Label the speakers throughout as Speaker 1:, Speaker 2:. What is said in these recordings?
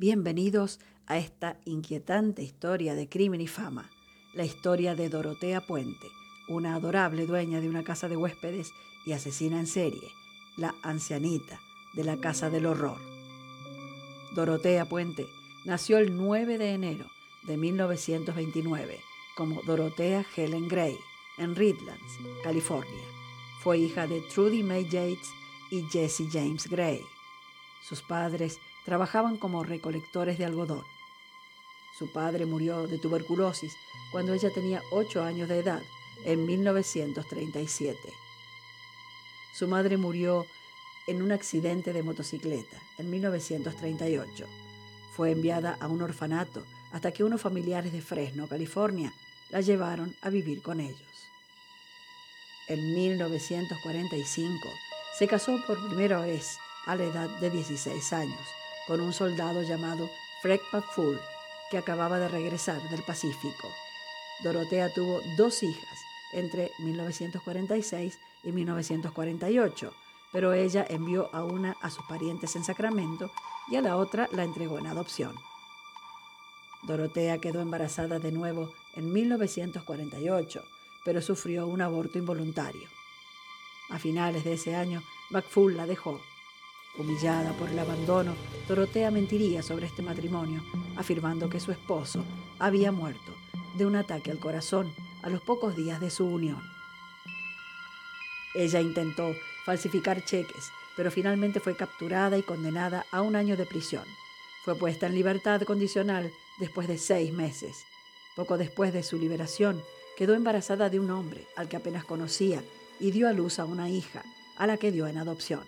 Speaker 1: Bienvenidos a esta inquietante historia de crimen y fama, la historia de Dorotea Puente, una adorable dueña de una casa de huéspedes y asesina en serie, la ancianita de la Casa del Horror. Dorotea Puente nació el 9 de enero de 1929 como Dorotea Helen Gray en Redlands, California. Fue hija de Trudy May Yates y Jesse James Gray. Sus padres trabajaban como recolectores de algodón. Su padre murió de tuberculosis cuando ella tenía 8 años de edad, en 1937. Su madre murió en un accidente de motocicleta en 1938. Fue enviada a un orfanato hasta que unos familiares de Fresno, California, la llevaron a vivir con ellos. En 1945 se casó por primera vez a la edad de 16 años con un soldado llamado Fred McFull, que acababa de regresar del Pacífico. Dorotea tuvo dos hijas entre 1946 y 1948, pero ella envió a una a sus parientes en Sacramento y a la otra la entregó en adopción. Dorotea quedó embarazada de nuevo en 1948, pero sufrió un aborto involuntario. A finales de ese año, McFull la dejó. Humillada por el abandono, Dorotea mentiría sobre este matrimonio, afirmando que su esposo había muerto de un ataque al corazón a los pocos días de su unión. Ella intentó falsificar cheques, pero finalmente fue capturada y condenada a un año de prisión. Fue puesta en libertad condicional después de seis meses. Poco después de su liberación, quedó embarazada de un hombre al que apenas conocía y dio a luz a una hija, a la que dio en adopción.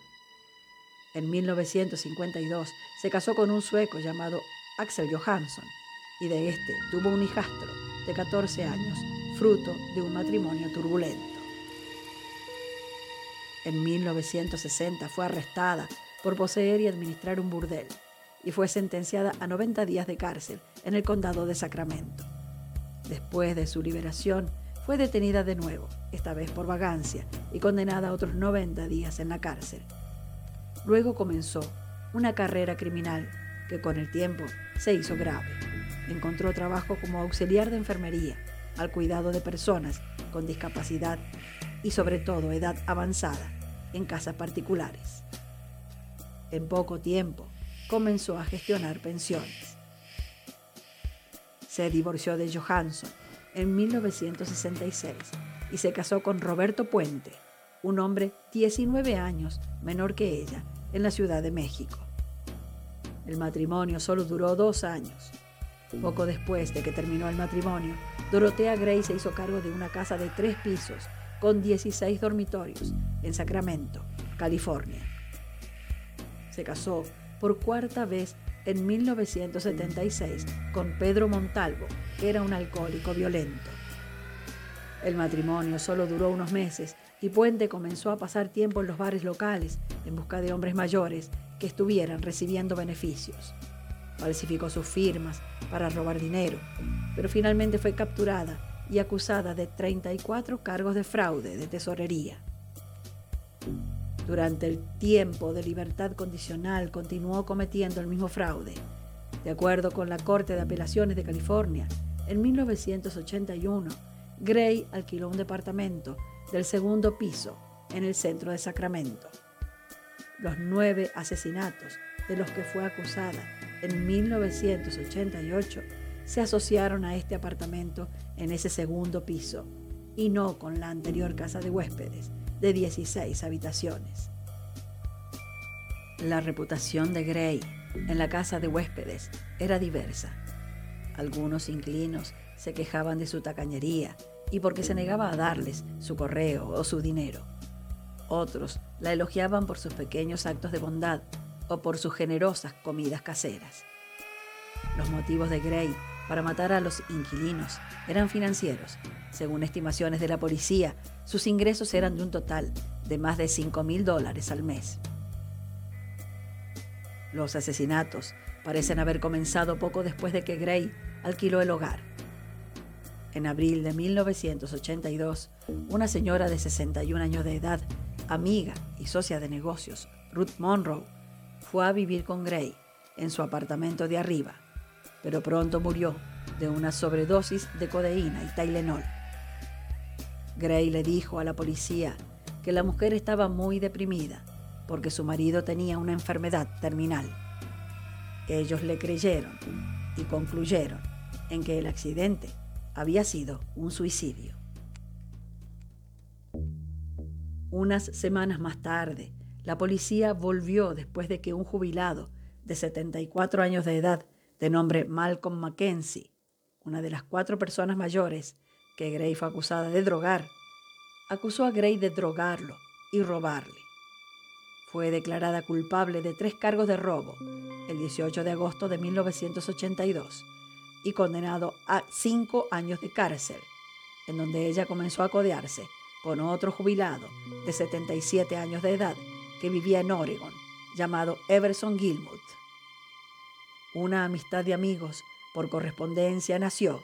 Speaker 1: En 1952 se casó con un sueco llamado Axel Johansson y de este tuvo un hijastro de 14 años, fruto de un matrimonio turbulento. En 1960 fue arrestada por poseer y administrar un burdel y fue sentenciada a 90 días de cárcel en el condado de Sacramento. Después de su liberación, fue detenida de nuevo, esta vez por vagancia, y condenada a otros 90 días en la cárcel. Luego comenzó una carrera criminal que con el tiempo se hizo grave. Encontró trabajo como auxiliar de enfermería, al cuidado de personas con discapacidad y sobre todo edad avanzada en casas particulares. En poco tiempo comenzó a gestionar pensiones. Se divorció de Johansson en 1966 y se casó con Roberto Puente, un hombre 19 años menor que ella, en la Ciudad de México. El matrimonio solo duró dos años. Poco después de que terminó el matrimonio, Dorotea Gray se hizo cargo de una casa de tres pisos con 16 dormitorios en Sacramento, California. Se casó por cuarta vez en 1976 con Pedro Montalvo, que era un alcohólico violento. El matrimonio solo duró unos meses y Puente comenzó a pasar tiempo en los bares locales en busca de hombres mayores que estuvieran recibiendo beneficios. Falsificó sus firmas para robar dinero, pero finalmente fue capturada y acusada de 34 cargos de fraude de tesorería. Durante el tiempo de libertad condicional continuó cometiendo el mismo fraude. De acuerdo con la Corte de Apelaciones de California, en 1981, Gray alquiló un departamento del segundo piso en el centro de Sacramento. Los nueve asesinatos de los que fue acusada en 1988 se asociaron a este apartamento en ese segundo piso y no con la anterior casa de huéspedes de 16 habitaciones. La reputación de Gray en la casa de huéspedes era diversa. Algunos inquilinos se quejaban de su tacañería y porque se negaba a darles su correo o su dinero. Otros la elogiaban por sus pequeños actos de bondad o por sus generosas comidas caseras. Los motivos de Gray para matar a los inquilinos eran financieros. Según estimaciones de la policía, sus ingresos eran de un total de más de 5 mil dólares al mes. Los asesinatos parecen haber comenzado poco después de que Gray alquiló el hogar. En abril de 1982, una señora de 61 años de edad, amiga y socia de negocios, Ruth Monroe, fue a vivir con Gray en su apartamento de arriba, pero pronto murió de una sobredosis de codeína y Tylenol. Gray le dijo a la policía que la mujer estaba muy deprimida porque su marido tenía una enfermedad terminal. Ellos le creyeron y concluyeron en que el accidente había sido un suicidio. Unas semanas más tarde, la policía volvió después de que un jubilado de 74 años de edad, de nombre Malcolm Mackenzie, una de las cuatro personas mayores que Gray fue acusada de drogar, acusó a Gray de drogarlo y robarle. Fue declarada culpable de tres cargos de robo el 18 de agosto de 1982 y condenado a cinco años de cárcel, en donde ella comenzó a codearse con otro jubilado de 77 años de edad que vivía en Oregon, llamado Everson Gilmouth. Una amistad de amigos por correspondencia nació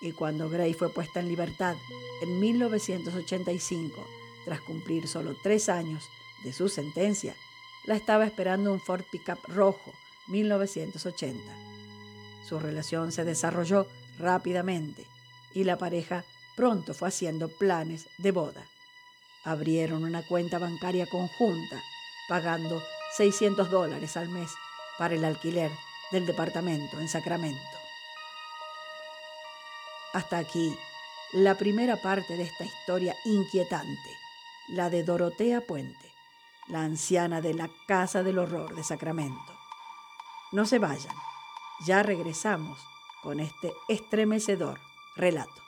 Speaker 1: y cuando Gray fue puesta en libertad en 1985, tras cumplir solo tres años de su sentencia, la estaba esperando un Ford Pickup rojo 1980. Su relación se desarrolló rápidamente y la pareja pronto fue haciendo planes de boda. Abrieron una cuenta bancaria conjunta, pagando 600 dólares al mes para el alquiler del departamento en Sacramento. Hasta aquí la primera parte de esta historia inquietante, la de Dorotea Puente, la anciana de la Casa del Horror de Sacramento. No se vayan, ya regresamos con este estremecedor relato.